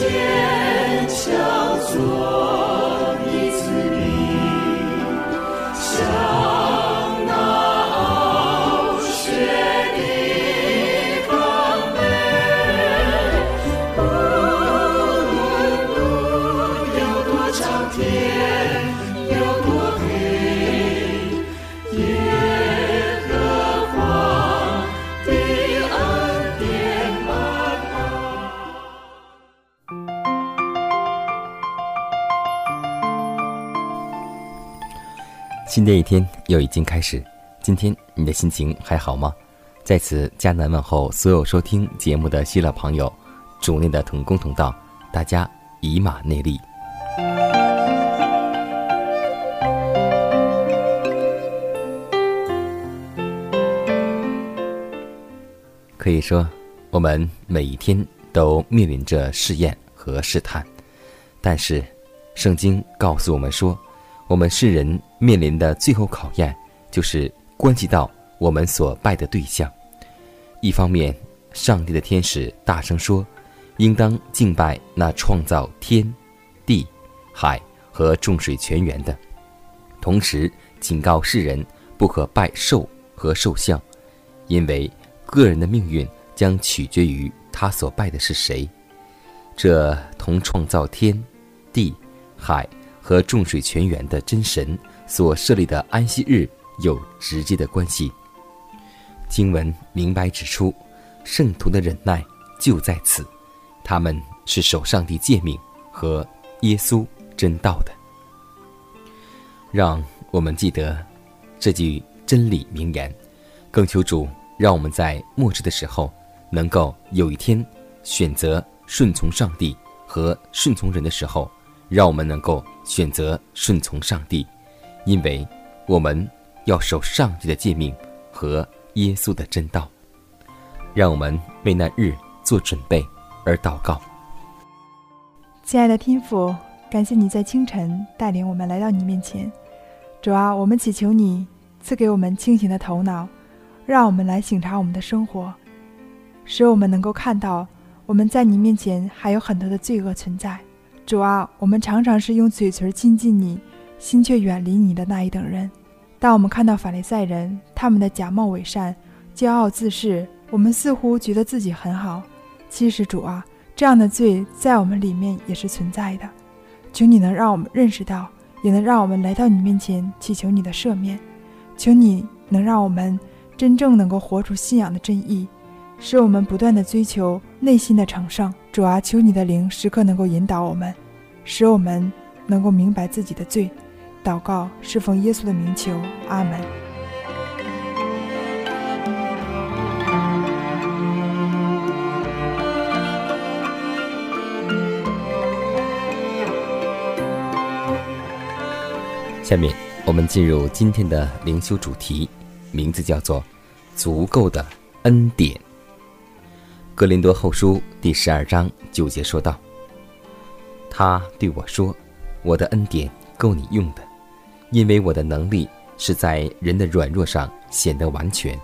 坚强做。的一天又已经开始，今天你的心情还好吗？在此，迦南问候所有收听节目的新老朋友，主内的同工同道，大家以马内利。可以说，我们每一天都面临着试验和试探，但是，圣经告诉我们说。我们世人面临的最后考验，就是关系到我们所拜的对象。一方面，上帝的天使大声说：“应当敬拜那创造天、地、海和众水泉源的。”同时警告世人不可拜兽和兽像，因为个人的命运将取决于他所拜的是谁。这同创造天、地、海。和众水泉源的真神所设立的安息日有直接的关系。经文明白指出，圣徒的忍耐就在此，他们是守上帝诫命和耶稣真道的。让我们记得这句真理名言，更求主让我们在末世的时候，能够有一天选择顺从上帝和顺从人的时候。让我们能够选择顺从上帝，因为我们要守上帝的诫命和耶稣的真道。让我们为那日做准备而祷告。亲爱的天父，感谢你在清晨带领我们来到你面前。主啊，我们祈求你赐给我们清醒的头脑，让我们来省察我们的生活，使我们能够看到我们在你面前还有很多的罪恶存在。主啊，我们常常是用嘴唇亲近你，心却远离你的那一等人。当我们看到法利赛人他们的假冒伪善、骄傲自恃，我们似乎觉得自己很好。其实，主啊，这样的罪在我们里面也是存在的。求你能让我们认识到，也能让我们来到你面前祈求你的赦免。求你能让我们真正能够活出信仰的真意。使我们不断的追求内心的成圣，主啊，求你的灵时刻能够引导我们，使我们能够明白自己的罪。祷告侍奉耶稣的名求，阿门。下面我们进入今天的灵修主题，名字叫做“足够的恩典”。格林多后书第十二章九节说道：“他对我说，我的恩典够你用的，因为我的能力是在人的软弱上显得完全。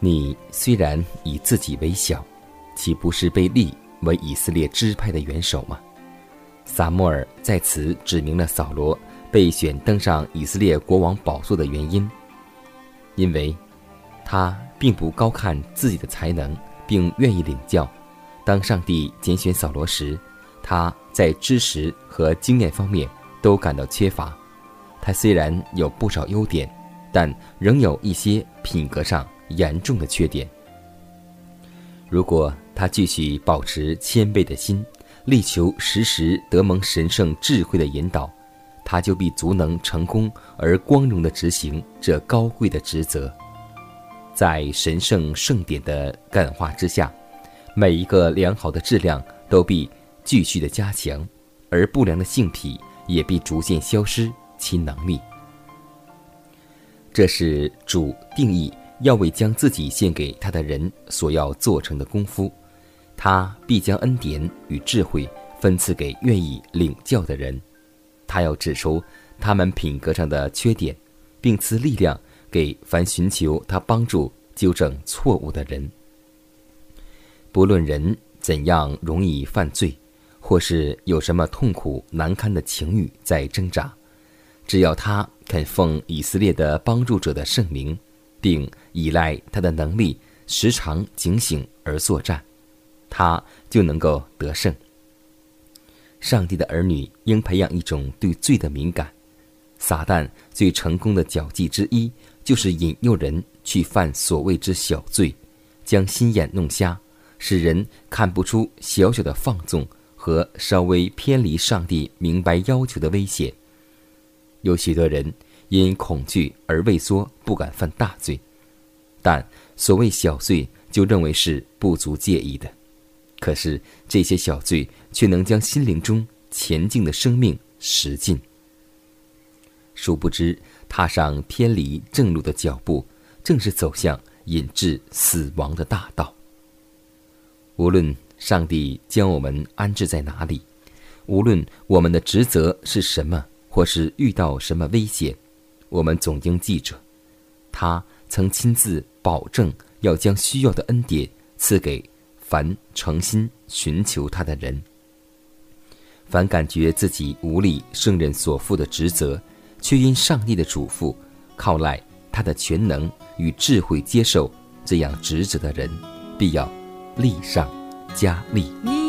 你虽然以自己为小，岂不是被立为以色列支派的元首吗？”撒母耳在此指明了扫罗被选登上以色列国王宝座的原因，因为。他并不高看自己的才能，并愿意领教。当上帝拣选扫罗时，他在知识和经验方面都感到缺乏。他虽然有不少优点，但仍有一些品格上严重的缺点。如果他继续保持谦卑的心，力求时时得蒙神圣智慧的引导，他就必足能成功而光荣地执行这高贵的职责。在神圣圣典的感化之下，每一个良好的质量都必继续的加强，而不良的性癖也必逐渐消失其能力。这是主定义要为将自己献给他的人所要做成的功夫。他必将恩典与智慧分赐给愿意领教的人，他要指出他们品格上的缺点，并赐力量给凡寻求他帮助纠正错误的人。不论人怎样容易犯罪，或是有什么痛苦难堪的情欲在挣扎，只要他肯奉以色列的帮助者的圣名，并依赖他的能力，时常警醒而作战。他就能够得胜。上帝的儿女应培养一种对罪的敏感。撒旦最成功的脚迹之一，就是引诱人去犯所谓之小罪，将心眼弄瞎，使人看不出小小的放纵和稍微偏离上帝明白要求的危险。有许多人因恐惧而畏缩，不敢犯大罪，但所谓小罪，就认为是不足介意的。可是这些小罪却能将心灵中前进的生命蚀尽。殊不知，踏上偏离正路的脚步，正是走向引致死亡的大道。无论上帝将我们安置在哪里，无论我们的职责是什么，或是遇到什么危险，我们总应记着，他曾亲自保证要将需要的恩典赐给。凡诚心寻求他的人，凡感觉自己无力胜任所负的职责，却因上帝的嘱咐，靠赖他的全能与智慧接受这样职责的人，必要立上佳丽。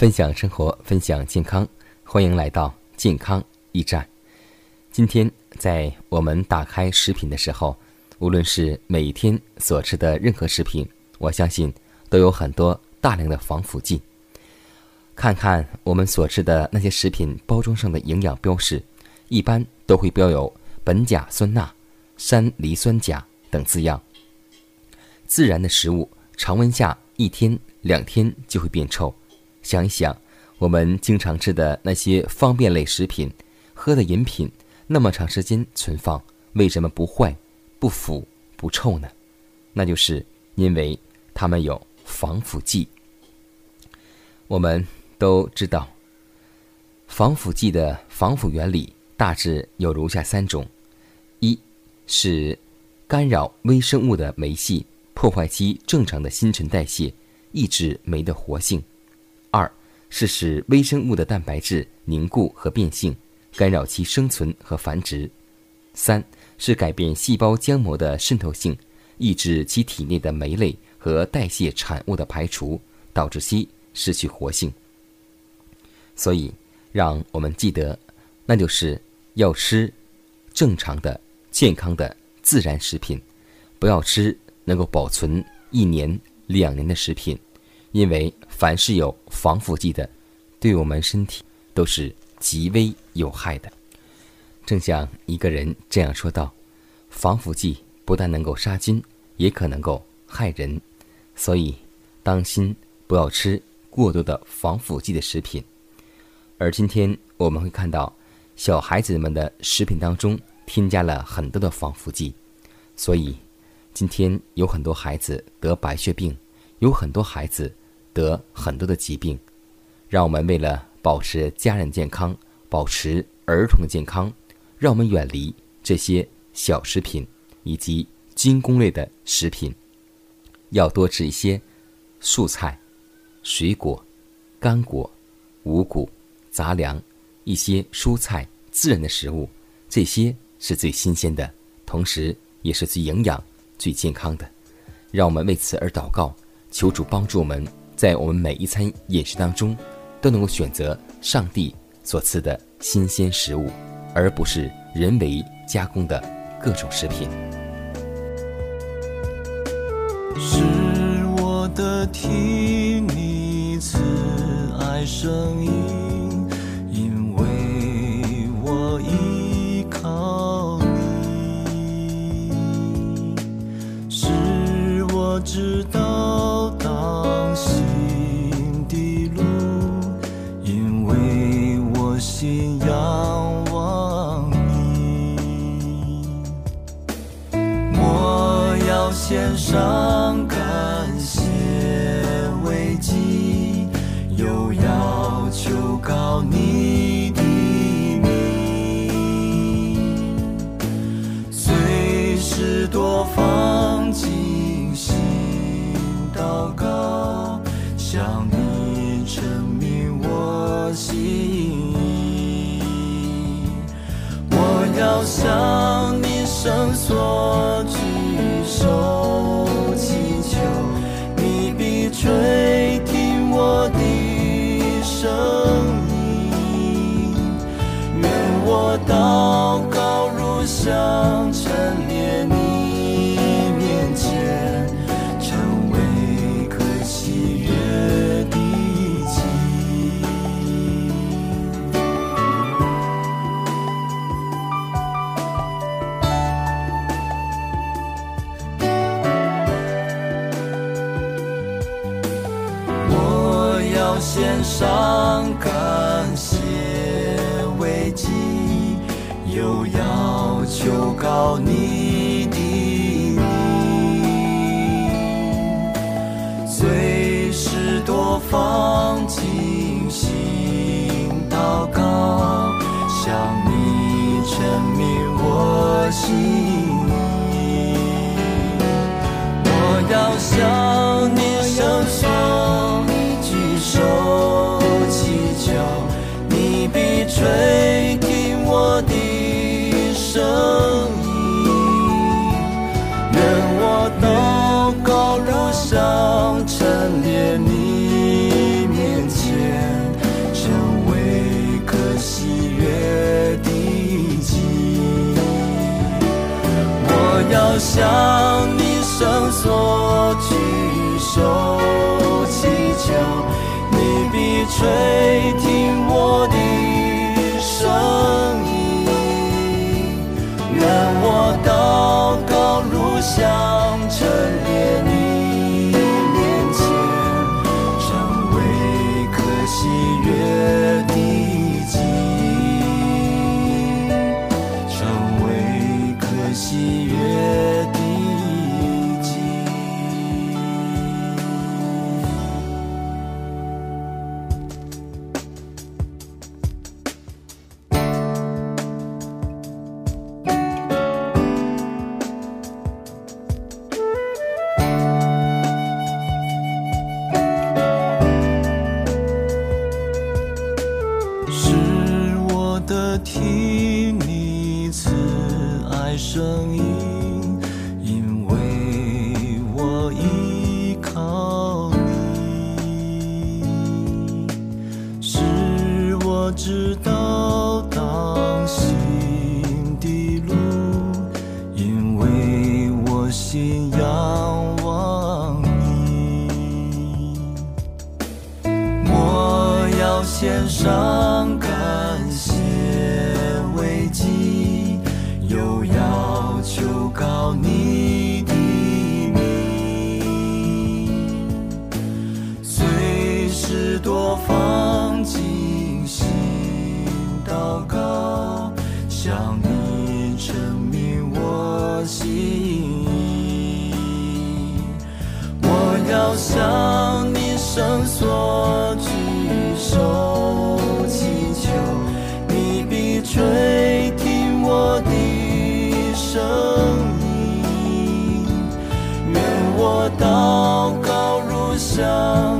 分享生活，分享健康，欢迎来到健康驿站。今天在我们打开食品的时候，无论是每天所吃的任何食品，我相信都有很多大量的防腐剂。看看我们所吃的那些食品包装上的营养标识，一般都会标有苯甲酸钠、山梨酸钾等字样。自然的食物，常温下一天两天就会变臭。想一想，我们经常吃的那些方便类食品，喝的饮品，那么长时间存放，为什么不坏、不腐、不臭呢？那就是因为它们有防腐剂。我们都知道，防腐剂的防腐原理大致有如下三种：一是干扰微生物的酶系，破坏其正常的新陈代谢，抑制酶的活性。二是使微生物的蛋白质凝固和变性，干扰其生存和繁殖；三是改变细胞浆膜的渗透性，抑制其体内的酶类和代谢产物的排除，导致其失去活性。所以，让我们记得，那就是要吃正常的、健康的自然食品，不要吃能够保存一年、两年的食品。因为凡是有防腐剂的，对我们身体都是极为有害的。正像一个人这样说道：“防腐剂不但能够杀菌，也可能够害人，所以当心不要吃过多的防腐剂的食品。”而今天我们会看到，小孩子们的食品当中添加了很多的防腐剂，所以今天有很多孩子得白血病，有很多孩子。得很多的疾病，让我们为了保持家人健康，保持儿童的健康，让我们远离这些小食品以及精工类的食品，要多吃一些素菜、水果、干果、五谷、杂粮，一些蔬菜自然的食物，这些是最新鲜的，同时也是最营养、最健康的。让我们为此而祷告，求主帮助我们。在我们每一餐饮食当中，都能够选择上帝所赐的新鲜食物，而不是人为加工的各种食品。是我的听你慈爱声音，知道献上感谢慰藉，又要求告你。献上感谢慰藉，又要求告你的名，随时多方静心祷告，向你证明我心意。我要向你伸缩，吹听我的声音。愿我祷告如上陈列你面前，成为可喜悦的祭。我要向你伸缩举手祈求，你必垂听向你证明我心意。我要向你伸缩举手祈求，你必垂听我的声音。愿我祷告如香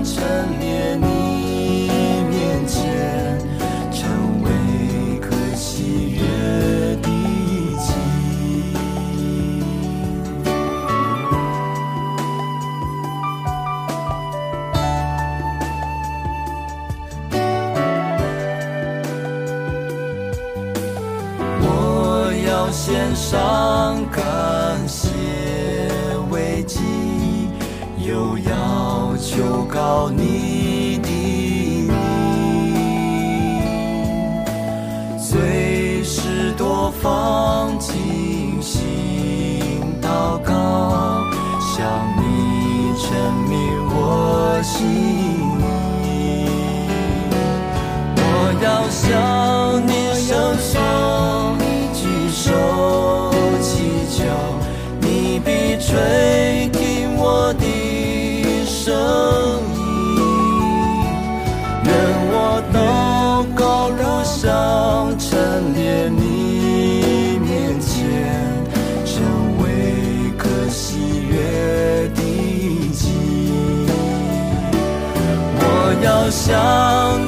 要献上感谢为祭，又要求告你的名，随时多方尽心祷告，向你证明我心意。我要向吹听我的声音。愿我祷告如上陈列你面前，成为可喜悦的祭。我要向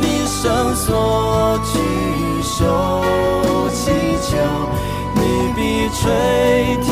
你伸缩举手祈求，你必垂听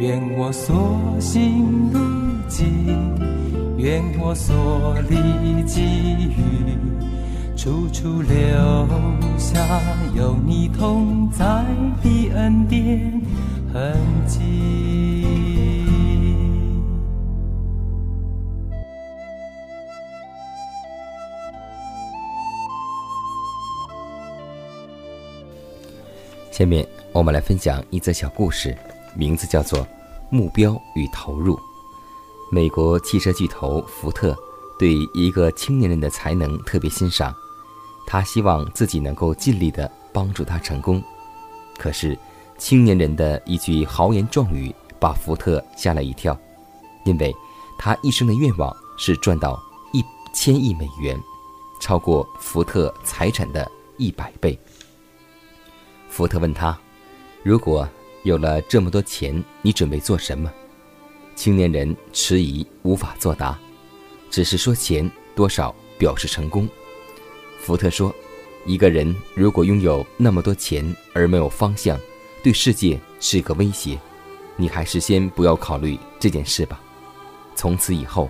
愿我所行路径，愿我所历际遇，处处留下有你同在的恩典痕迹。下面我们来分享一则小故事。名字叫做《目标与投入》。美国汽车巨头福特对一个青年人的才能特别欣赏，他希望自己能够尽力的帮助他成功。可是，青年人的一句豪言壮语把福特吓了一跳，因为他一生的愿望是赚到一千亿美元，超过福特财产的一百倍。福特问他：“如果？”有了这么多钱，你准备做什么？青年人迟疑，无法作答，只是说钱多少表示成功。福特说：“一个人如果拥有那么多钱而没有方向，对世界是个威胁。你还是先不要考虑这件事吧。”从此以后，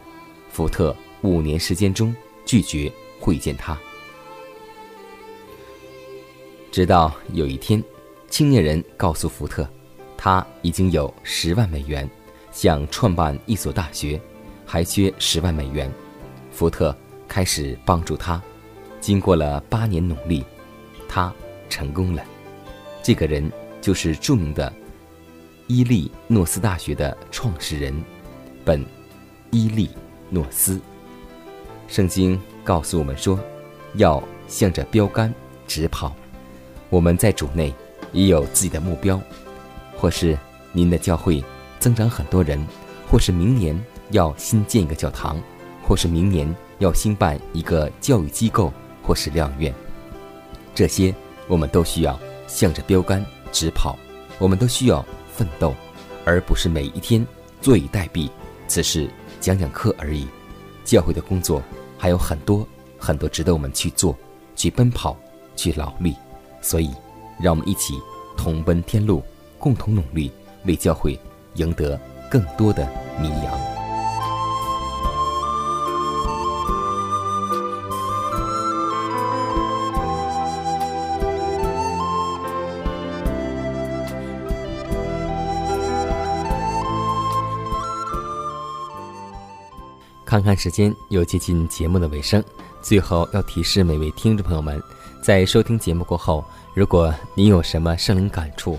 福特五年时间中拒绝会见他，直到有一天，青年人告诉福特。他已经有十万美元，想创办一所大学，还缺十万美元。福特开始帮助他，经过了八年努力，他成功了。这个人就是著名的伊利诺斯大学的创始人本·伊利诺斯。圣经告诉我们说，要向着标杆直跑。我们在主内也有自己的目标。或是您的教会增长很多人，或是明年要新建一个教堂，或是明年要兴办一个教育机构或是疗院，这些我们都需要向着标杆直跑，我们都需要奋斗，而不是每一天坐以待毙，只是讲讲课而已。教会的工作还有很多很多值得我们去做、去奔跑、去劳力，所以让我们一起同奔天路。共同努力，为教会赢得更多的迷羊。看看时间，又接近节目的尾声，最后要提示每位听众朋友们，在收听节目过后，如果您有什么圣灵感触，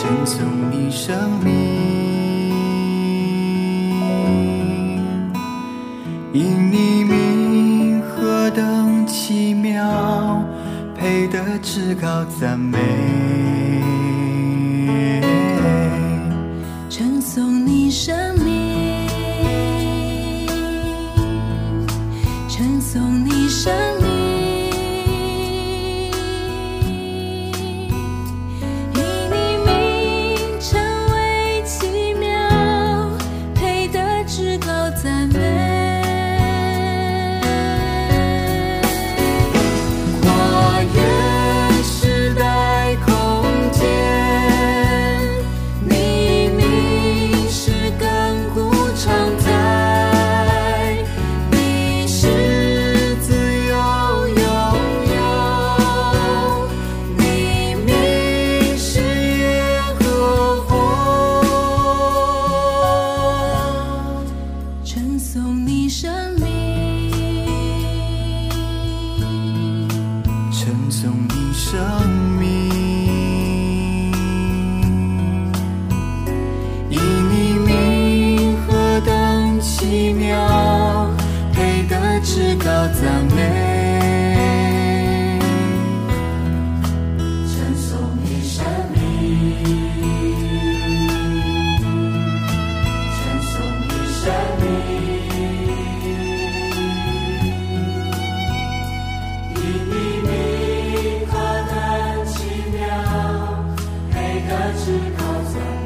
称颂你生命，因你名何等奇妙，配得至高赞美。称颂你生。我知道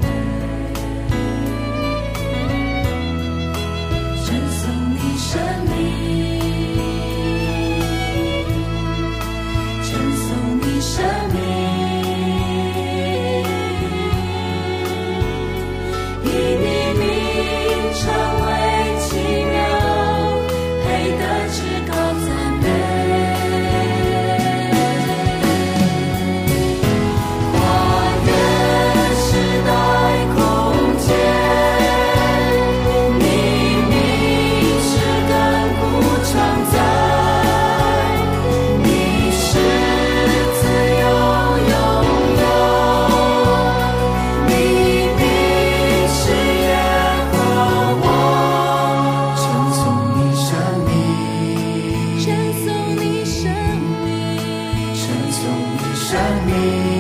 想你。